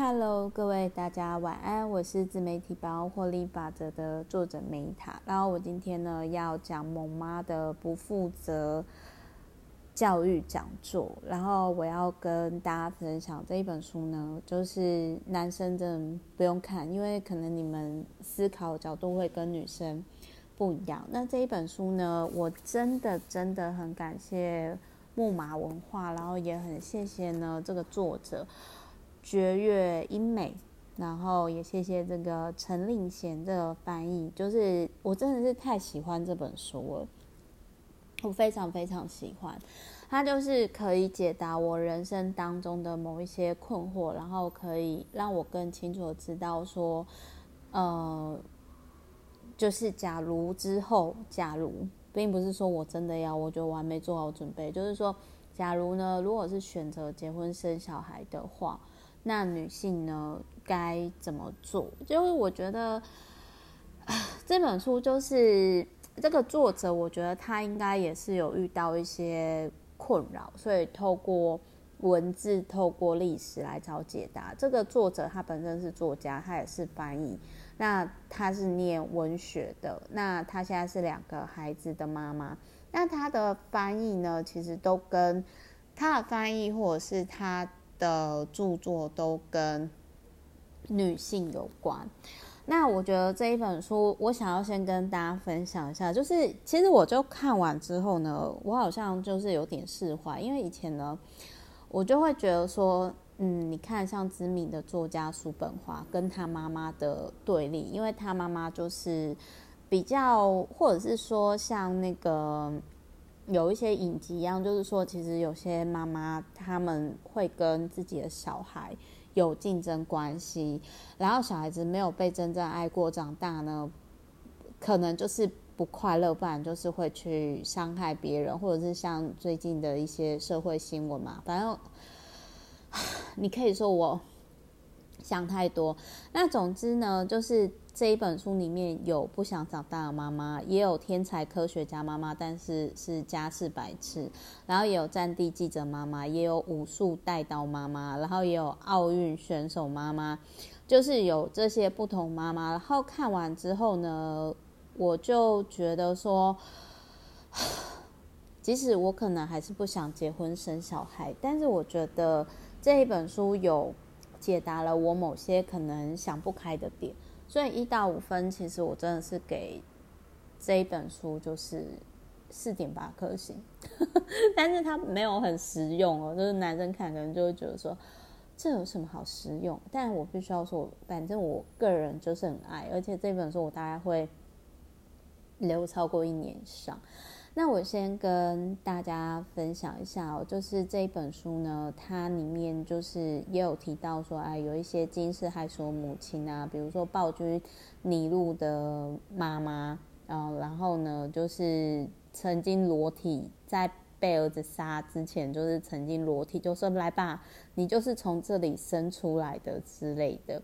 Hello，各位大家晚安，我是自媒体包获利法则的作者梅塔。然后我今天呢要讲萌妈的不负责教育讲座。然后我要跟大家分享这一本书呢，就是男生真的不用看，因为可能你们思考角度会跟女生不一样。那这一本书呢，我真的真的很感谢木马文化，然后也很谢谢呢这个作者。绝月英美，然后也谢谢这个陈令贤的翻译，就是我真的是太喜欢这本书了，我非常非常喜欢，它就是可以解答我人生当中的某一些困惑，然后可以让我更清楚的知道说，呃，就是假如之后，假如并不是说我真的要，我觉得我还没做好准备，就是说，假如呢，如果是选择结婚生小孩的话。那女性呢，该怎么做？就是我觉得这本书就是这个作者，我觉得他应该也是有遇到一些困扰，所以透过文字、透过历史来找解答。这个作者他本身是作家，他也是翻译，那他是念文学的，那他现在是两个孩子的妈妈。那他的翻译呢，其实都跟他的翻译或者是他。的著作都跟女性有关。那我觉得这一本书，我想要先跟大家分享一下，就是其实我就看完之后呢，我好像就是有点释怀，因为以前呢，我就会觉得说，嗯，你看像知名的作家叔本华跟他妈妈的对立，因为他妈妈就是比较，或者是说像那个。有一些影集一样，就是说，其实有些妈妈他们会跟自己的小孩有竞争关系，然后小孩子没有被真正爱过，长大呢，可能就是不快乐，不然就是会去伤害别人，或者是像最近的一些社会新闻嘛。反正 你可以说我想太多。那总之呢，就是。这一本书里面有不想长大的妈妈，也有天才科学家妈妈，但是是家事白痴，然后也有战地记者妈妈，也有武术带刀妈妈，然后也有奥运选手妈妈，就是有这些不同妈妈。然后看完之后呢，我就觉得说，即使我可能还是不想结婚生小孩，但是我觉得这一本书有解答了我某些可能想不开的点。所以一到五分，其实我真的是给这一本书就是四点八颗星，但是它没有很实用哦，就是男生看可能就会觉得说这有什么好实用？但我必须要说，反正我个人就是很爱，而且这本书我大概会留超过一年以上。那我先跟大家分享一下哦，就是这一本书呢，它里面就是也有提到说，哎，有一些惊世骇俗母亲啊，比如说暴君尼禄的妈妈，嗯，然后呢，就是曾经裸体在被儿子杀之前，就是曾经裸体，就说来吧，你就是从这里生出来的之类的。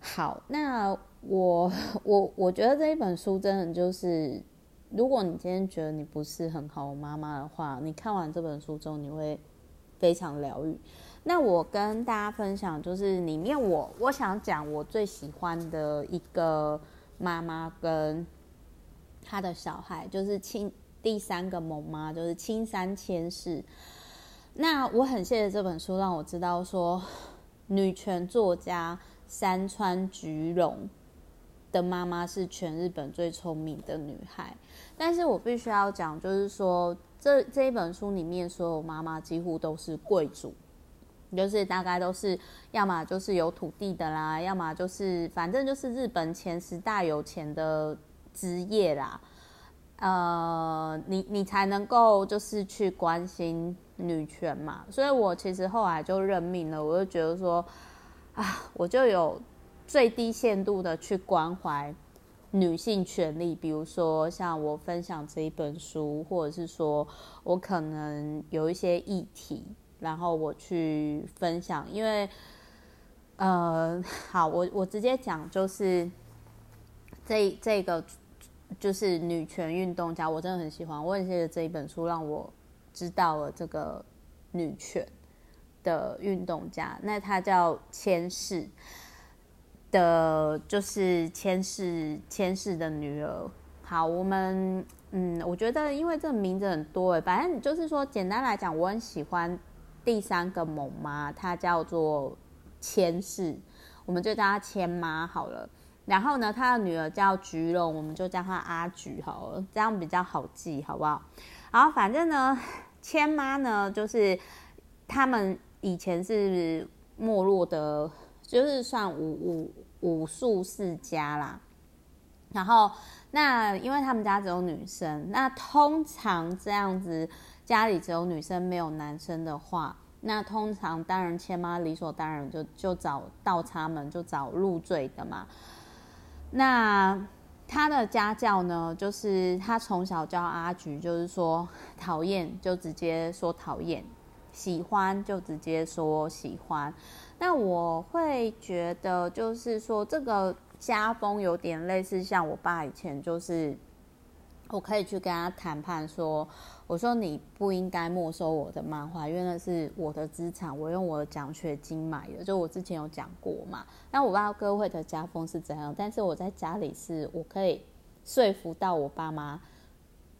好，那我 我我觉得这一本书真的就是。如果你今天觉得你不是很好妈妈的话，你看完这本书之后，你会非常疗愈。那我跟大家分享，就是里面我我想讲我最喜欢的一个妈妈跟她的小孩，就是青第三个猛妈，就是青山千世。那我很谢谢这本书，让我知道说女权作家山川菊龙的妈妈是全日本最聪明的女孩，但是我必须要讲，就是说这这一本书里面所有妈妈几乎都是贵族，就是大概都是要么就是有土地的啦，要么就是反正就是日本前十大有钱的职业啦，呃，你你才能够就是去关心女权嘛，所以我其实后来就认命了，我就觉得说啊，我就有。最低限度的去关怀女性权利，比如说像我分享这一本书，或者是说我可能有一些议题，然后我去分享。因为，呃，好，我我直接讲，就是这这个就是女权运动家，我真的很喜欢。我很谢谢这一本书，让我知道了这个女权。的运动家，那他叫千世的，就是千世千世的女儿。好，我们嗯，我觉得因为这个名字很多哎，反正就是说，简单来讲，我很喜欢第三个猛妈，她叫做千世，我们就叫她千妈好了。然后呢，她的女儿叫菊龙，我们就叫她阿菊好了，这样比较好记，好不好？然后反正呢，千妈呢，就是他们以前是没落的，就是算武武武术世家啦。然后那因为他们家只有女生，那通常这样子家里只有女生没有男生的话，那通常当然千妈理所当然就就找倒插门，就找入赘的嘛。那他的家教呢，就是他从小教阿菊，就是说讨厌就直接说讨厌，喜欢就直接说喜欢。那我会觉得，就是说这个。家风有点类似，像我爸以前就是，我可以去跟他谈判说，我说你不应该没收我的漫画，因为那是我的资产，我用我的奖学金买的，就我之前有讲过嘛。那我不知道各位的家风是怎样，但是我在家里是我可以说服到我爸妈，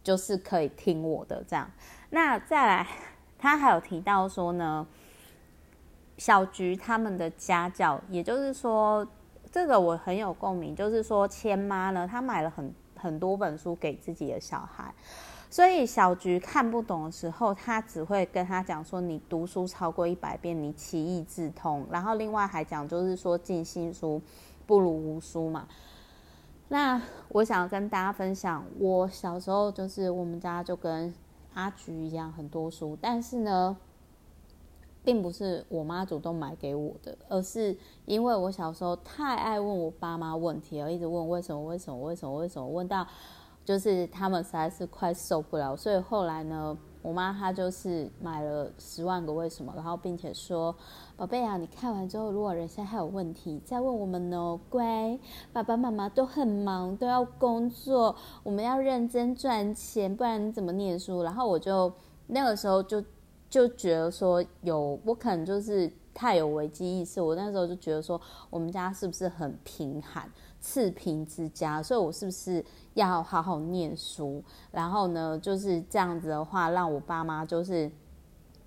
就是可以听我的这样。那再来，他还有提到说呢，小菊他们的家教，也就是说。这个我很有共鸣，就是说千妈呢，她买了很很多本书给自己的小孩，所以小菊看不懂的时候，她只会跟他讲说：“你读书超过一百遍，你其义自通。”然后另外还讲就是说：“尽信书不如无书嘛。”那我想跟大家分享，我小时候就是我们家就跟阿菊一样很多书，但是呢。并不是我妈主动买给我的，而是因为我小时候太爱问我爸妈问题了，一直问为什么为什么为什么为什么，问到就是他们实在是快受不了，所以后来呢，我妈她就是买了十万个为什么，然后并且说，宝贝啊，你看完之后，如果人生还有问题，再问我们哦，乖，爸爸妈妈都很忙，都要工作，我们要认真赚钱，不然你怎么念书？然后我就那个时候就。就觉得说有我可能就是太有危机意识，我那时候就觉得说我们家是不是很贫寒次贫之家，所以我是不是要好好念书？然后呢，就是这样子的话，让我爸妈就是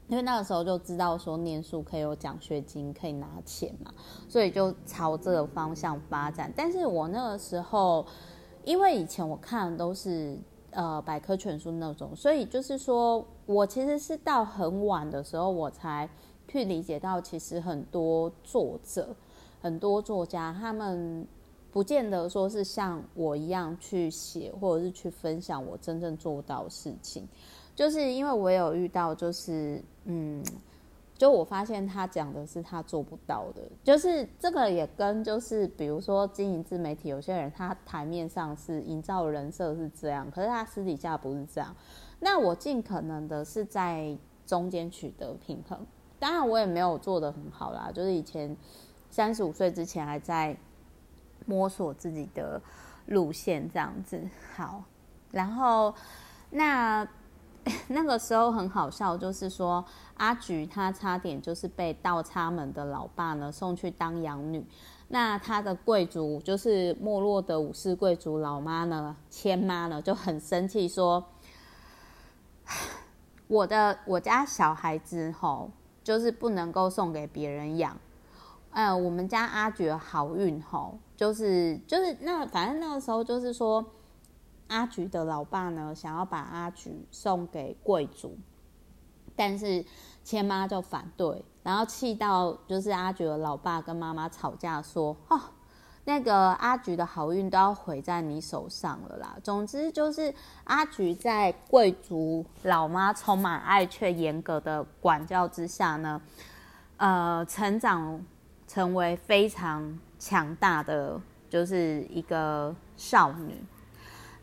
因为那个时候就知道说念书可以有奖学金，可以拿钱嘛，所以就朝这个方向发展。但是我那个时候，因为以前我看的都是。呃，百科全书那种，所以就是说，我其实是到很晚的时候，我才去理解到，其实很多作者、很多作家，他们不见得说是像我一样去写，或者是去分享我真正做到的事情，就是因为我有遇到，就是嗯。就我发现他讲的是他做不到的，就是这个也跟就是比如说经营自媒体，有些人他台面上是营造人设是这样，可是他私底下不是这样。那我尽可能的是在中间取得平衡，当然我也没有做得很好啦，就是以前三十五岁之前还在摸索自己的路线这样子。好，然后那。那个时候很好笑，就是说阿菊她差点就是被倒插门的老爸呢送去当养女，那她的贵族就是没落的武士贵族老妈呢，千妈呢就很生气说，我的我家小孩子吼就是不能够送给别人养，呃，我们家阿菊好运吼就是就是那反正那个时候就是说。阿菊的老爸呢，想要把阿菊送给贵族，但是千妈就反对，然后气到就是阿菊的老爸跟妈妈吵架，说：“哦，那个阿菊的好运都要毁在你手上了啦。”总之就是阿菊在贵族老妈充满爱却严格的管教之下呢，呃，成长成为非常强大的，就是一个少女。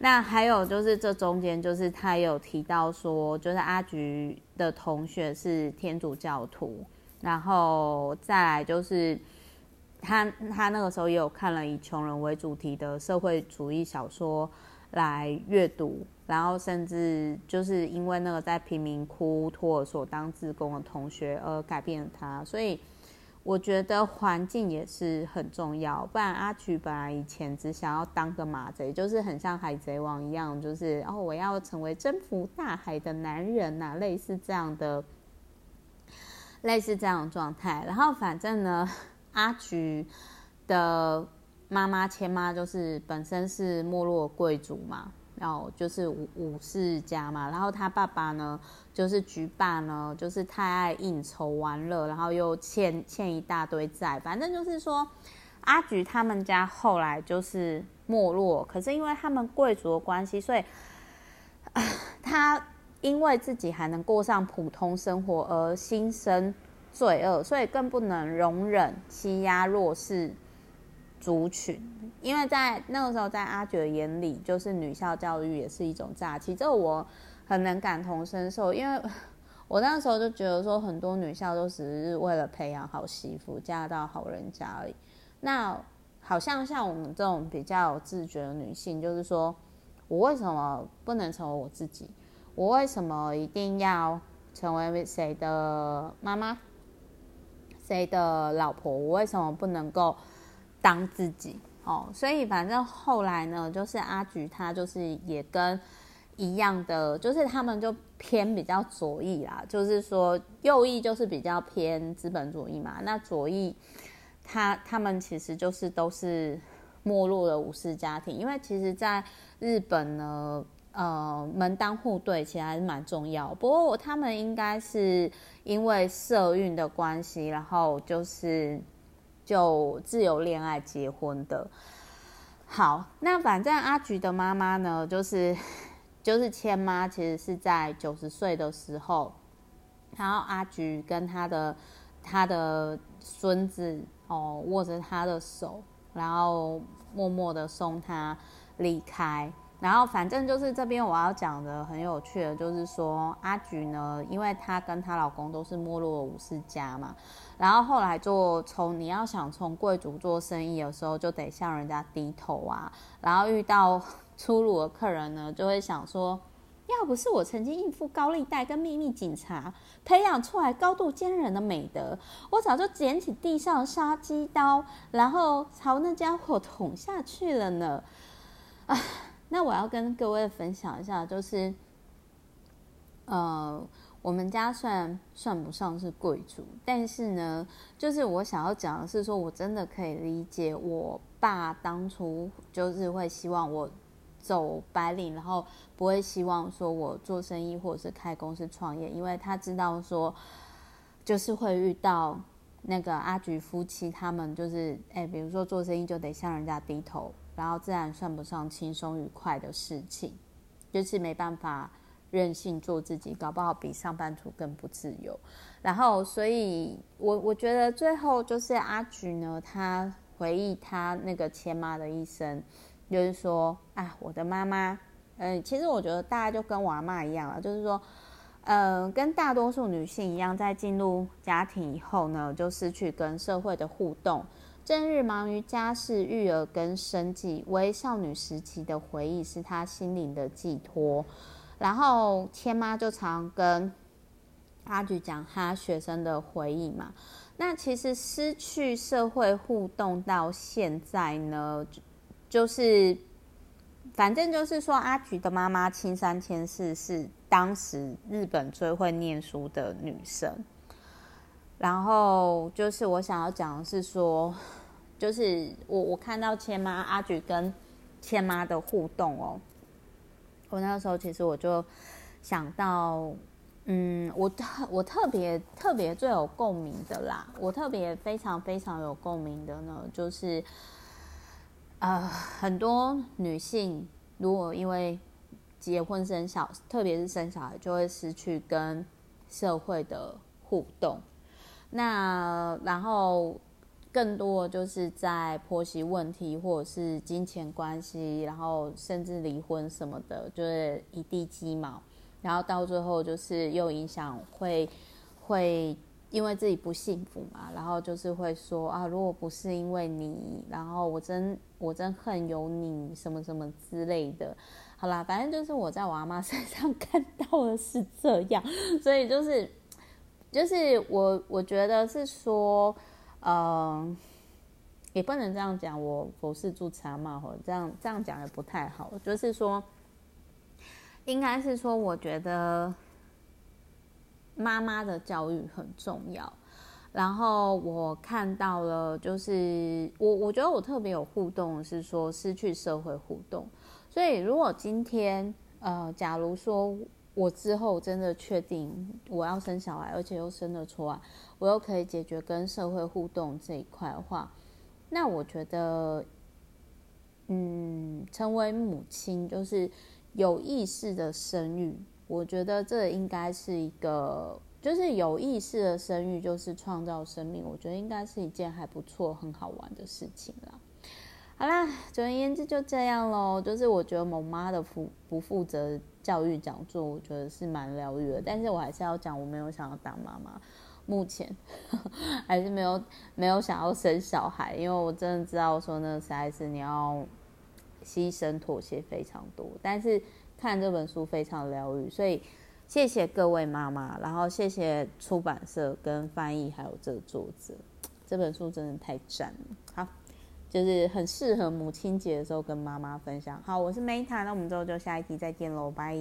那还有就是这中间，就是他有提到说，就是阿菊的同学是天主教徒，然后再来就是他他那个时候也有看了以穷人为主题的社会主义小说来阅读，然后甚至就是因为那个在贫民窟托儿所当志工的同学而改变了他，所以我觉得环境也是很重要。不然阿菊本来以前只想要当个马贼，就是很像海贼王一样，就是哦我要成为征服大海的男人呐、啊，类似这样的，类似这样的状态。然后反正呢，阿菊的妈妈千妈就是本身是没落贵族嘛。哦就是武武士家嘛，然后他爸爸呢，就是橘爸呢，就是太爱应酬玩乐，然后又欠欠一大堆债，反正就是说，阿菊他们家后来就是没落，可是因为他们贵族的关系，所以，他因为自己还能过上普通生活而心生罪恶，所以更不能容忍欺压弱势族群，因为在那个时候，在阿珏眼里，就是女校教育也是一种诈欺。这我很能感同身受，因为我那时候就觉得说，很多女校都只是为了培养好媳妇，嫁到好人家而已。那好像像我们这种比较有自觉的女性，就是说我为什么不能成为我自己？我为什么一定要成为谁的妈妈？谁的老婆？我为什么不能够？当自己哦，所以反正后来呢，就是阿菊他就是也跟一样的，就是他们就偏比较左翼啦，就是说右翼就是比较偏资本主义嘛，那左翼他他们其实就是都是没落的武士家庭，因为其实在日本呢，呃，门当户对其实还是蛮重要，不过他们应该是因为社运的关系，然后就是。就自由恋爱结婚的，好，那反正阿菊的妈妈呢，就是 就是千妈，其实是在九十岁的时候，然后阿菊跟她的她的孙子哦握着他的手，然后默默的送他离开。然后反正就是这边我要讲的很有趣的，就是说阿菊呢，因为她跟她老公都是没落武士家嘛，然后后来就从你要想从贵族做生意的时候，就得向人家低头啊，然后遇到粗鲁的客人呢，就会想说，要不是我曾经应付高利贷跟秘密警察，培养出来高度坚韧的美德，我早就捡起地上杀鸡刀，然后朝那家伙捅下去了呢，啊。那我要跟各位分享一下，就是，呃，我们家虽然算不上是贵族，但是呢，就是我想要讲的是，说我真的可以理解我爸当初就是会希望我走白领，然后不会希望说我做生意或者是开公司创业，因为他知道说，就是会遇到那个阿菊夫妻他们，就是哎，比如说做生意就得向人家低头。然后自然算不上轻松愉快的事情，就是没办法任性做自己，搞不好比上班族更不自由。然后，所以我我觉得最后就是阿菊呢，他回忆他那个前妈的一生，就是说啊，我的妈妈，嗯，其实我觉得大家就跟我阿嬷一样啊，就是说，嗯，跟大多数女性一样，在进入家庭以后呢，就失去跟社会的互动。正日忙于家事、育儿跟生计，为少女时期的回忆是她心灵的寄托。然后千妈就常跟阿菊讲她学生的回忆嘛。那其实失去社会互动到现在呢，就是反正就是说，阿菊的妈妈青山千世是当时日本最会念书的女生。然后就是我想要讲的是说，就是我我看到千妈阿菊跟千妈的互动哦，我那个时候其实我就想到，嗯，我特我特别特别最有共鸣的啦，我特别非常非常有共鸣的呢，就是呃很多女性如果因为结婚生小，特别是生小孩，就会失去跟社会的互动。那然后更多就是在婆媳问题或者是金钱关系，然后甚至离婚什么的，就是一地鸡毛。然后到最后就是又影响会会因为自己不幸福嘛，然后就是会说啊，如果不是因为你，然后我真我真恨有你什么什么之类的。好啦，反正就是我在我阿妈 身上看到的是这样，所以就是就是我我觉得是说，呃，也不能这样讲，我佛是住茶嘛，或这样这样讲也不太好，就是说，应该是说，我觉得。妈妈的教育很重要，然后我看到了，就是我我觉得我特别有互动，是说失去社会互动。所以如果今天呃，假如说我之后真的确定我要生小孩，而且又生得出来，我又可以解决跟社会互动这一块的话，那我觉得，嗯，成为母亲就是有意识的生育。我觉得这应该是一个，就是有意识的生育，就是创造生命。我觉得应该是一件还不错、很好玩的事情啦。好啦，总而言之就这样喽。就是我觉得萌妈的负不负责教育讲座，我觉得是蛮疗愈的。但是我还是要讲，我没有想要当妈妈，目前呵 呵还是没有没有想要生小孩，因为我真的知道说那个实在是你要牺牲妥协非常多，但是。看这本书非常疗愈，所以谢谢各位妈妈，然后谢谢出版社跟翻译，还有这个作者，这本书真的太赞了。好，就是很适合母亲节的时候跟妈妈分享。好，我是 Meta，那我们之后就下一集再见喽，拜。